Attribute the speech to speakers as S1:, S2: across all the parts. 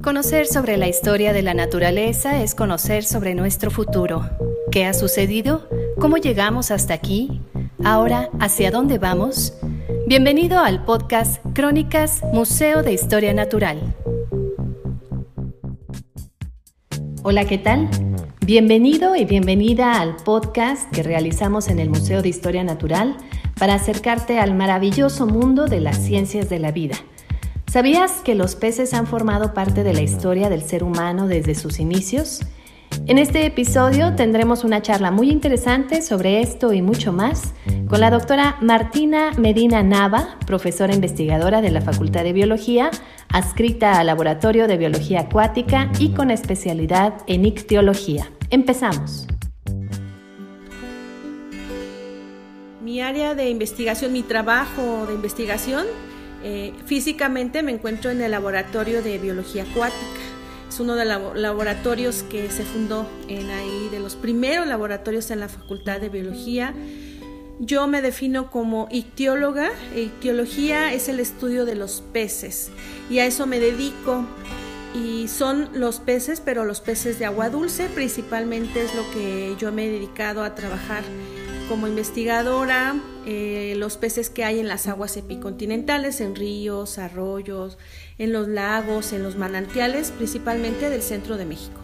S1: Conocer sobre la historia de la naturaleza es conocer sobre nuestro futuro. ¿Qué ha sucedido? ¿Cómo llegamos hasta aquí? Ahora, ¿hacia dónde vamos? Bienvenido al podcast Crónicas Museo de Historia Natural. Hola, ¿qué tal? Bienvenido y bienvenida al podcast que realizamos en el Museo de Historia Natural para acercarte al maravilloso mundo de las ciencias de la vida. ¿Sabías que los peces han formado parte de la historia del ser humano desde sus inicios? En este episodio tendremos una charla muy interesante sobre esto y mucho más con la doctora Martina Medina Nava, profesora investigadora de la Facultad de Biología, adscrita al Laboratorio de Biología Acuática y con especialidad en ictiología. Empezamos.
S2: Mi área de investigación, mi trabajo de investigación eh, físicamente me encuentro en el laboratorio de biología acuática. Es uno de los laboratorios que se fundó en ahí, de los primeros laboratorios en la Facultad de Biología. Yo me defino como ictióloga. Ictiología es el estudio de los peces y a eso me dedico. Y son los peces, pero los peces de agua dulce principalmente es lo que yo me he dedicado a trabajar como investigadora eh, los peces que hay en las aguas epicontinentales, en ríos, arroyos, en los lagos, en los manantiales, principalmente del centro de México.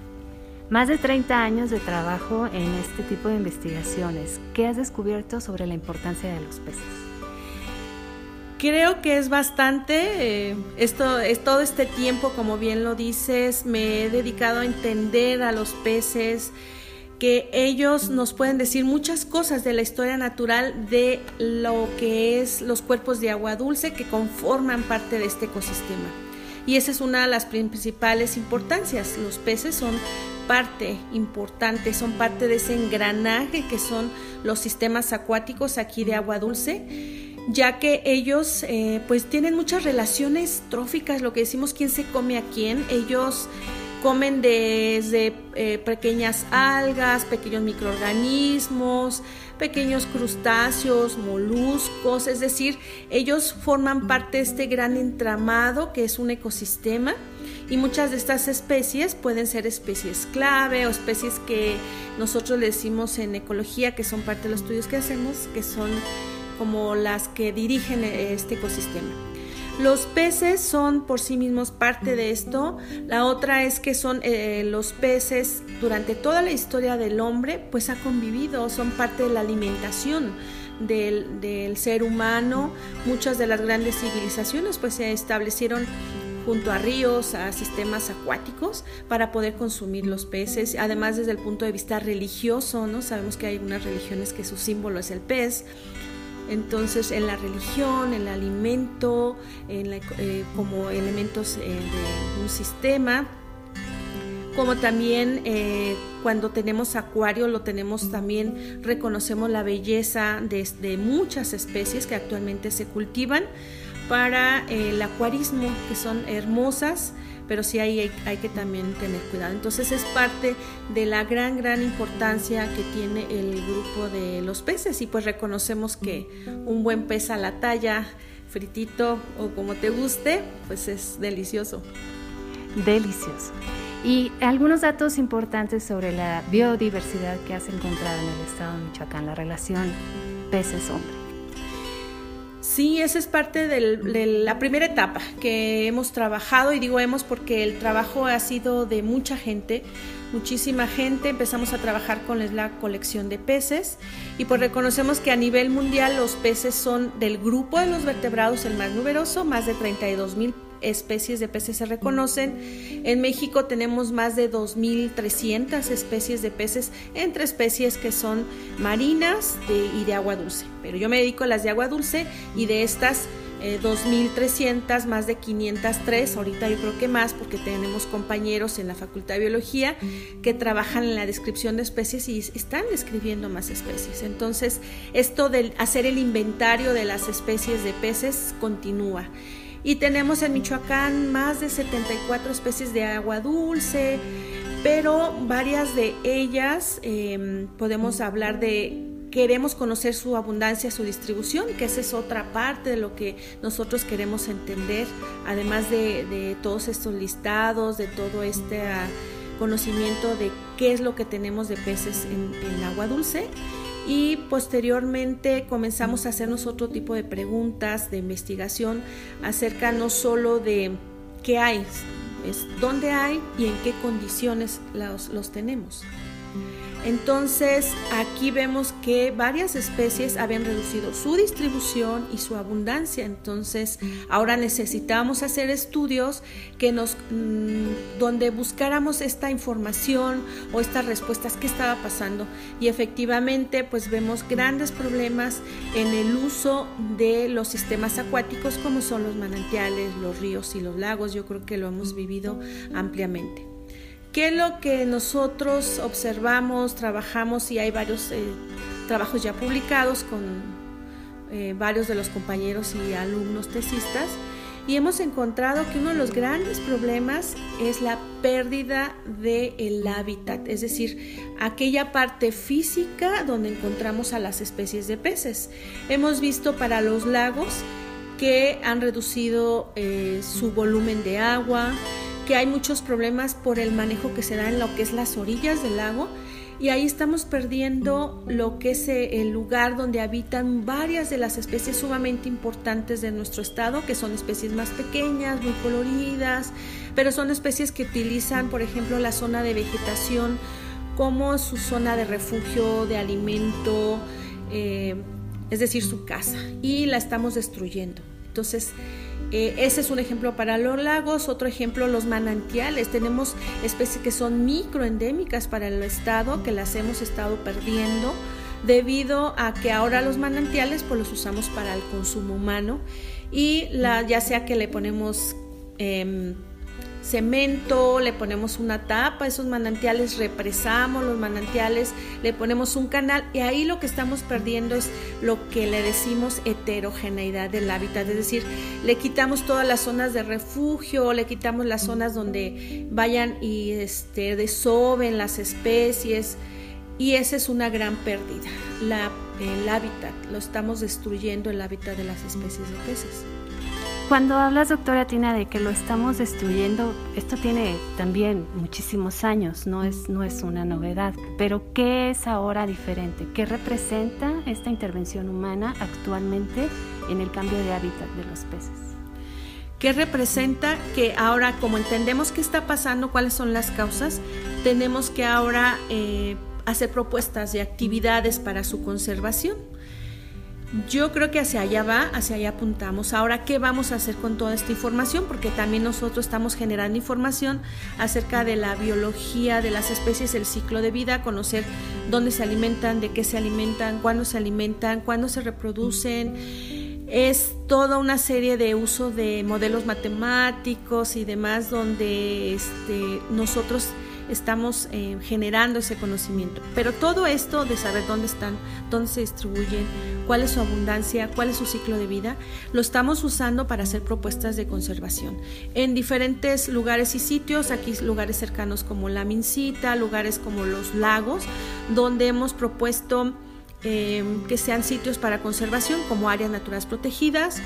S1: Más de 30 años de trabajo en este tipo de investigaciones. ¿Qué has descubierto sobre la importancia de los peces?
S2: Creo que es bastante, eh, esto es todo este tiempo, como bien lo dices, me he dedicado a entender a los peces, que ellos nos pueden decir muchas cosas de la historia natural de lo que es los cuerpos de agua dulce que conforman parte de este ecosistema. Y esa es una de las principales importancias. Los peces son parte importante, son parte de ese engranaje que son los sistemas acuáticos aquí de agua dulce, ya que ellos eh, pues tienen muchas relaciones tróficas, lo que decimos quién se come a quién. Ellos Comen desde eh, pequeñas algas, pequeños microorganismos, pequeños crustáceos, moluscos, es decir, ellos forman parte de este gran entramado que es un ecosistema y muchas de estas especies pueden ser especies clave o especies que nosotros le decimos en ecología que son parte de los estudios que hacemos, que son como las que dirigen este ecosistema. Los peces son por sí mismos parte de esto. La otra es que son eh, los peces durante toda la historia del hombre, pues ha convivido, son parte de la alimentación. Del, del ser humano, muchas de las grandes civilizaciones pues se establecieron junto a ríos, a sistemas acuáticos para poder consumir los peces. Además, desde el punto de vista religioso, ¿no? Sabemos que hay unas religiones que su símbolo es el pez. Entonces, en la religión, en el alimento, eh, como elementos eh, de un sistema, como también eh, cuando tenemos acuario, lo tenemos también, reconocemos la belleza de, muchas especies que actualmente se cultivan para el acuarismo, que son hermosas pero sí hay, hay, que también tener cuidado. Entonces es parte de la gran, gran importancia que tiene el grupo de los peces y pues reconocemos que un buen pez a la talla, fritito o como te guste, pues es delicioso.
S1: Delicioso. Y algunos datos importantes sobre la biodiversidad que has encontrado en el estado de Michoacán, la relación peces-hombre.
S2: Sí, esa es parte de la primera etapa que hemos trabajado y digo hemos porque el trabajo ha sido de mucha gente, muchísima gente. Empezamos a trabajar con la colección de peces y pues reconocemos que a nivel mundial los peces son del grupo de los vertebrados el más numeroso, más de 32 mil especies de peces se reconocen. En México tenemos más de 2.300 especies de peces, entre especies que son marinas y de agua dulce. Pero yo me dedico a las de agua dulce y de estas 2.300, eh, más de 503, ahorita yo creo que más porque tenemos compañeros en la Facultad de Biología que trabajan en la descripción de especies y están describiendo más especies. Entonces, esto de hacer el inventario de las especies de peces continúa. Y tenemos en Michoacán más de 74 especies de agua dulce, pero varias de ellas em, podemos hablar de queremos conocer su abundancia, su distribución, que esa es otra parte de lo que nosotros queremos entender, además de, todos estos listados, de todo este ah, conocimiento de qué es lo que tenemos de peces en, en agua dulce y posteriormente comenzamos a hacernos otro tipo de preguntas de investigación acerca no solo de qué hay, es dónde hay y en qué condiciones los, los tenemos. Entonces aquí vemos que varias especies habían reducido su distribución y su abundancia. Entonces ahora necesitamos hacer estudios que nos mm, donde buscáramos esta información o estas respuestas qué estaba pasando y efectivamente pues vemos grandes problemas en el uso de los sistemas acuáticos como son los manantiales, los ríos y los lagos. Yo creo que lo hemos vivido ampliamente. ¿Qué es lo que nosotros observamos, trabajamos y hay varios eh, trabajos ya publicados con eh, varios de los compañeros y alumnos tesistas? Y hemos encontrado que uno de los grandes problemas es la pérdida del hábitat, es decir, aquella parte física donde encontramos a las especies de peces. Hemos visto para los lagos que han reducido eh, su volumen de agua, que hay muchos problemas por el manejo que se da en lo que es las orillas del lago y ahí estamos perdiendo lo que es eh, el lugar donde habitan varias de las especies sumamente importantes de nuestro estado, que son especies más pequeñas, muy coloridas, pero son especies que utilizan, por ejemplo, la zona de vegetación como su zona de refugio, de alimento, eh, es decir, su casa, y la estamos destruyendo. Entonces, eh, ese es un ejemplo para los lagos, otro ejemplo los manantiales. Tenemos especies que son microendémicas para el estado, que las hemos estado perdiendo debido a que ahora los manantiales pues los usamos para el consumo humano y la, ya sea que le ponemos em, cemento, le ponemos una tapa, esos manantiales represamos los manantiales, le ponemos un canal y ahí lo que estamos perdiendo es lo que le decimos heterogeneidad del hábitat, es decir, le quitamos todas las zonas de refugio, le quitamos las zonas donde vayan y este, desoben las especies y esa es una gran pérdida, la, el hábitat, lo estamos destruyendo el hábitat de las especies de peces.
S1: Cuando hablas, doctora Tina, de que lo estamos destruyendo, esto tiene también muchísimos años, no es, no es una novedad, pero ¿qué es ahora diferente? ¿Qué representa esta intervención humana actualmente en el cambio de hábitat de los peces?
S2: ¿Qué representa que ahora, como entendemos qué está pasando, cuáles son las causas, tenemos que ahora eh, hacer propuestas de actividades para su conservación? Yo creo que hacia allá va, hacia allá apuntamos. Ahora, ¿qué vamos a hacer con toda esta información? Porque también nosotros estamos generando información acerca de la biología de las especies, el ciclo de vida, conocer dónde se alimentan, de qué se alimentan, cuándo se alimentan, cuándo se reproducen. Es toda una serie de uso de modelos matemáticos y demás donde este, nosotros estamos eh, generando ese conocimiento. Pero todo esto de saber dónde están, dónde se distribuyen, cuál es su abundancia, cuál es su ciclo de vida, lo estamos usando para hacer propuestas de conservación en diferentes lugares y sitios, aquí lugares cercanos como la Mincita, lugares como los lagos, donde hemos propuesto eh, que sean sitios para conservación como áreas naturales protegidas,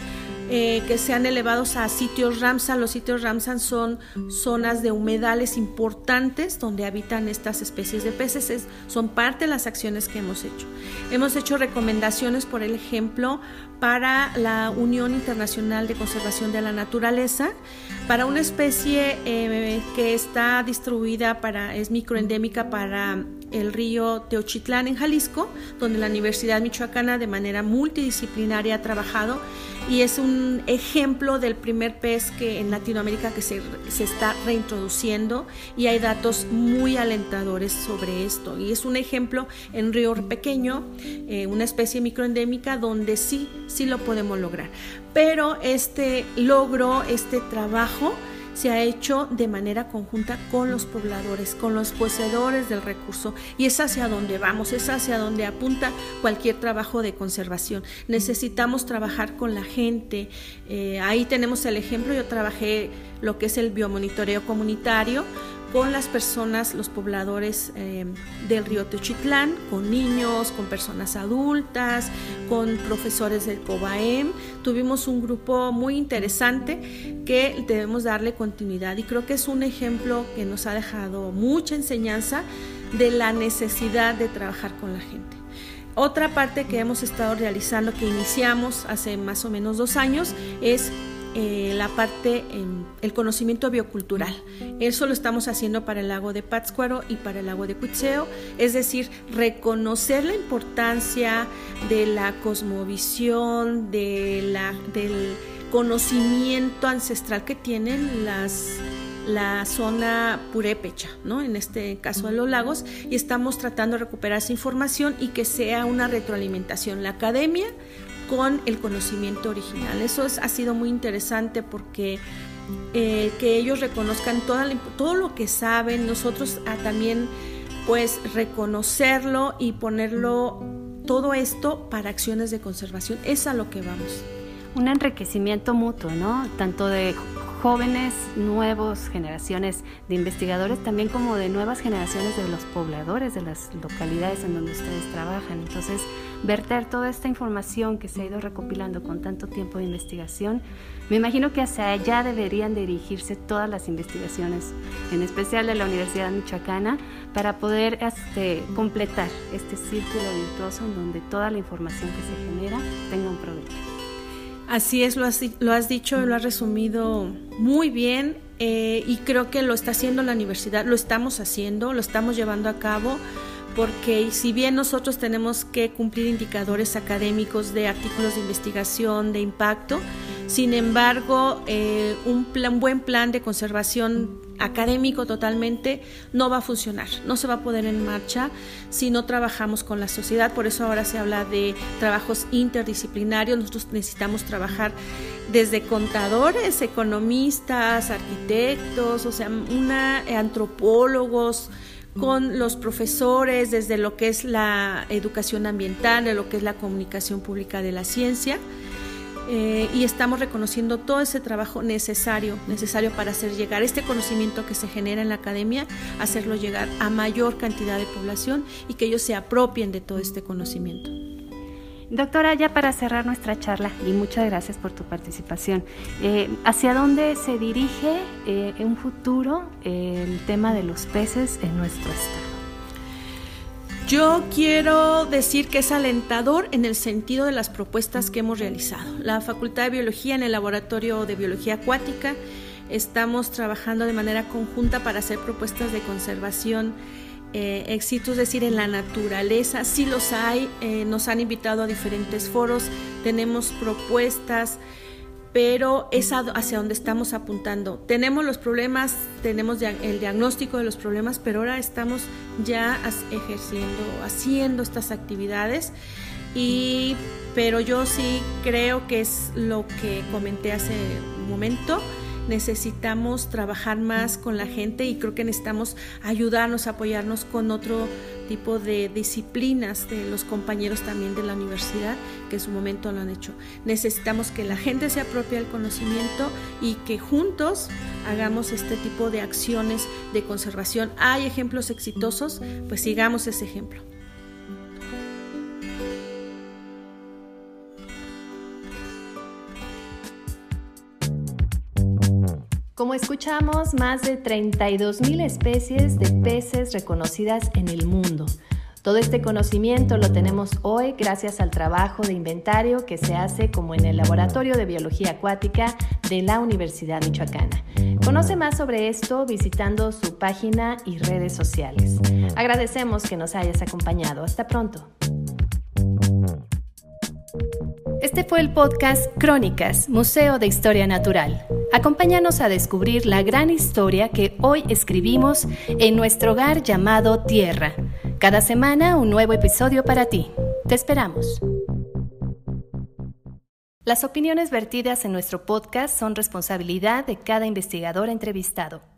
S2: eh, que sean elevados a sitios Ramsar. Los sitios Ramsar son zonas de humedales importantes donde habitan estas especies de peces. son parte de las acciones que hemos hecho. Hemos hecho recomendaciones, por ejemplo, para la Unión Internacional de Conservación de la Naturaleza, para una especie eh, que está distribuida para, es microendémica para el río Teochitlán en Jalisco, donde la Universidad Michoacana de manera multidisciplinaria ha trabajado y es un ejemplo del primer pez que en Latinoamérica que se, se, está reintroduciendo y hay datos muy alentadores sobre esto. Y es un ejemplo en Río Pequeño, eh, una especie microendémica donde sí, sí lo podemos lograr. Pero este logro, este trabajo, se ha hecho de manera conjunta con los pobladores, con los poseedores del recurso y es hacia donde vamos, es hacia donde apunta cualquier trabajo de conservación. Necesitamos trabajar con la gente. Eh, ahí tenemos el ejemplo, yo trabajé lo que es el biomonitoreo comunitario con las personas, los pobladores eh, del río Teochitlán, con niños, con personas adultas, con profesores del COBAEM. Tuvimos un grupo muy interesante que debemos darle continuidad y creo que es un ejemplo que nos ha dejado mucha enseñanza de la necesidad de trabajar con la gente. Otra parte que hemos estado realizando, que iniciamos hace más o menos dos años, es eh, la parte, el conocimiento biocultural. Eso lo estamos haciendo para el lago de Pátzcuaro y para el lago de Cuitzeo, es decir, reconocer la importancia de la cosmovisión, de la, del conocimiento ancestral que tienen las la zona purépecha, ¿no? en este caso de los lagos, y estamos tratando de recuperar esa información y que sea una retroalimentación. La academia con el conocimiento original. Eso ha sido muy interesante porque eh, que ellos reconozcan toda todo lo que saben, nosotros ah, también pues reconocerlo y ponerlo todo esto para acciones de conservación. Es a lo que vamos.
S1: Un enriquecimiento mutuo, ¿no? Tanto de jóvenes, nuevas generaciones de investigadores, también como de nuevas generaciones de los pobladores de las localidades en donde ustedes trabajan. Entonces, verter toda esta información que se ha ido recopilando con tanto tiempo de investigación, me imagino que hacia allá deberían dirigirse todas las investigaciones, en especial de la Universidad Michoacana, para poder este, completar este círculo virtuoso en donde toda la información que se genera tenga un provecho.
S2: Así es, lo has, lo has dicho, lo has resumido muy bien eh, y creo que lo está haciendo la universidad, lo estamos haciendo, lo estamos llevando a cabo porque si bien nosotros tenemos que cumplir indicadores académicos de artículos de investigación, de impacto, sin embargo, eh, un, plan, buen plan de conservación académico totalmente no va a funcionar, no se va a poner en marcha si no trabajamos con la sociedad. Por eso ahora se habla de trabajos interdisciplinarios. Nosotros necesitamos trabajar desde contadores, economistas, arquitectos, o sea, una, antropólogos, con los profesores desde lo que es la educación ambiental, de lo que es la comunicación pública de la ciencia. Eh, y estamos reconociendo todo ese trabajo necesario, necesario para hacer llegar este conocimiento que se genera en la academia, hacerlo llegar a mayor cantidad de población y que ellos se apropien de todo este conocimiento.
S1: Doctora, ya para cerrar nuestra charla, y muchas gracias por tu participación, eh, ¿hacia dónde se dirige eh, en un futuro el tema de los peces en nuestro estado?
S2: Yo quiero decir que es alentador en el sentido de las propuestas que hemos realizado. La Facultad de Biología en el Laboratorio de Biología Acuática estamos trabajando de manera conjunta para hacer propuestas de conservación eh, es decir, en la naturaleza. Sí los hay, eh, nos han invitado a diferentes foros, tenemos propuestas pero es hacia donde estamos apuntando. Tenemos los problemas, tenemos el diagnóstico de los problemas, pero ahora estamos ya ejerciendo, haciendo estas actividades. Y, pero yo sí creo que es lo que comenté hace un momento necesitamos trabajar más con la gente y creo que necesitamos ayudarnos, apoyarnos con otro tipo de disciplinas de los compañeros también de la universidad que en su momento lo han hecho. Necesitamos que la gente se apropie del conocimiento y que juntos hagamos este tipo de acciones de conservación. Hay ejemplos exitosos, pues sigamos ese ejemplo.
S1: Como escuchamos, más de 32.000 especies de peces reconocidas en el mundo. Todo este conocimiento lo tenemos hoy gracias al trabajo de inventario que se hace como en el Laboratorio de Biología Acuática de la Universidad Michoacana. Conoce más sobre esto visitando su página y redes sociales. Agradecemos que nos hayas acompañado. Hasta pronto. Este fue el podcast Crónicas, Museo de Historia Natural. Acompáñanos a descubrir la gran historia que hoy escribimos en nuestro hogar llamado Tierra. Cada semana un nuevo episodio para ti. Te esperamos. Las opiniones vertidas en nuestro podcast son responsabilidad de cada investigador entrevistado.